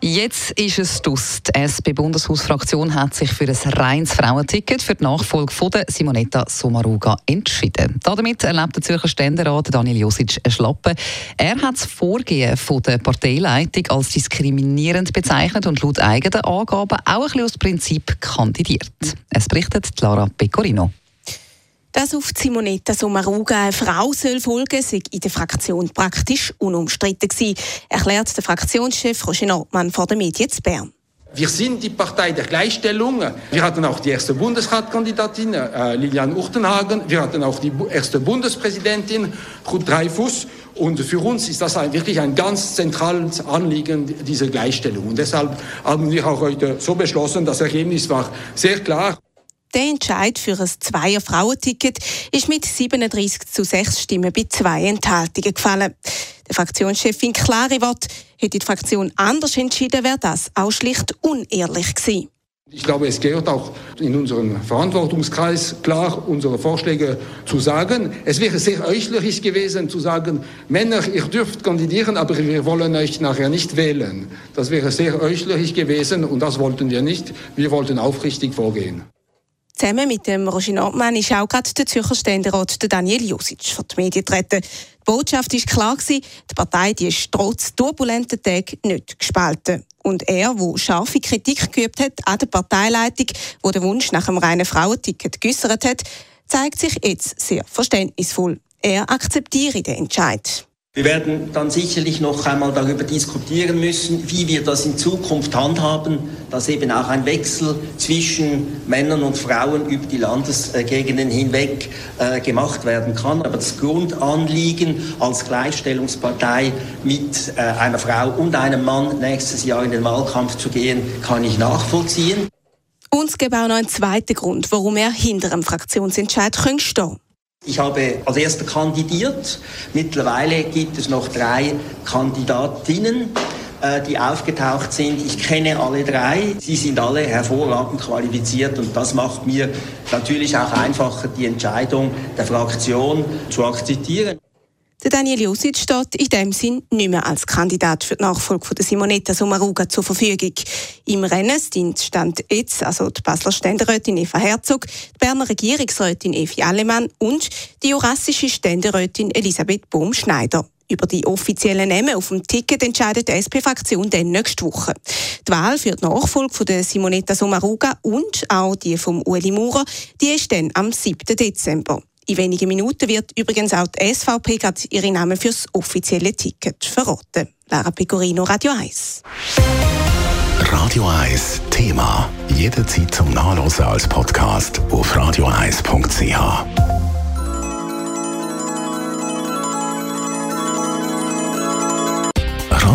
Jetzt ist es dus. Die SP-Bundeshausfraktion hat sich für ein reines Frauenticket für die Nachfolge von der Simonetta Sommaruga entschieden. Damit erlebt der Zürcher Ständerat Daniel Josic ein Schlappen. Er hat das Vorgehen von der Parteileitung als diskriminierend bezeichnet und laut eigenen Angaben auch ein bisschen aus Prinzip kandidiert. Es berichtet Lara Pecorino. Dass auf Simonetta Sommaruga eine Frau soll folgen soll, sei in der Fraktion praktisch unumstritten gewesen, erklärt der Fraktionschef Roger Nordmann vor den Medien zu Bern. Wir sind die Partei der Gleichstellung. Wir hatten auch die erste Bundesratkandidatin, äh, Lilian Uchtenhagen. Wir hatten auch die erste Bundespräsidentin, Ruth Dreyfus. Und für uns ist das ein, wirklich ein ganz zentrales Anliegen, diese Gleichstellung. Und deshalb haben wir auch heute so beschlossen, das Ergebnis war sehr klar. Der Entscheid für ein Zweier-Frauenticket ist mit 37 zu 6 Stimmen bei zwei Enthaltungen gefallen. Der Fraktionschefin klare Wort, hätte die Fraktion anders entschieden, wäre das auch schlicht unehrlich gewesen. Ich glaube, es gehört auch in unserem Verantwortungskreis klar, unsere Vorschläge zu sagen. Es wäre sehr euchlich gewesen zu sagen, Männer, ihr dürft kandidieren, aber wir wollen euch nachher nicht wählen. Das wäre sehr euchlich gewesen und das wollten wir nicht. Wir wollten aufrichtig vorgehen. Zusammen mit dem Roger Nordmann ist auch gerade der Zürcher Ständerat Daniel Josic vor die Medien getreten. Die Botschaft war klar, die Partei die ist trotz turbulenten Tagen nicht gespalten. Und er, der scharfe Kritik geübt hat an der Parteileitung, wo den Wunsch nach einem reinen Frauenticket geäussert hat, zeigt sich jetzt sehr verständnisvoll. Er akzeptiere den Entscheid. Wir werden dann sicherlich noch einmal darüber diskutieren müssen, wie wir das in Zukunft handhaben, dass eben auch ein Wechsel zwischen Männern und Frauen über die Landesgegenden hinweg äh, gemacht werden kann. Aber das Grundanliegen als Gleichstellungspartei mit äh, einer Frau und einem Mann nächstes Jahr in den Wahlkampf zu gehen, kann ich nachvollziehen. Und es gibt auch noch einen zweiten Grund, warum er hinter einem Fraktionsentscheid stehen. Ich habe als erster kandidiert. Mittlerweile gibt es noch drei Kandidatinnen, äh, die aufgetaucht sind. Ich kenne alle drei. Sie sind alle hervorragend qualifiziert und das macht mir natürlich auch einfacher, die Entscheidung der Fraktion zu akzeptieren. Der Daniel Josic steht in dem Sinn nicht mehr als Kandidat für die Nachfolge von Simonetta Sommaruga zur Verfügung. Im Rennen stand jetzt also die Basler Ständerätin Eva Herzog, die Berner Regierungsrätin Evi Allemann und die jurassische Ständerätin Elisabeth Bohm-Schneider. Über die offiziellen Namen auf dem Ticket entscheidet die SP-Fraktion dann nächste Woche. Die Wahl für die Nachfolge von der Simonetta Sommaruga und auch die vom Ueli Maurer, die ist dann am 7. Dezember. In wenigen Minuten wird übrigens auch die SVP ihre Namen fürs offizielle Ticket verraten. Lara Pecorino, Radio 1. Radio 1 Thema. Jederzeit zum Nachlesen als Podcast auf radio1.ch.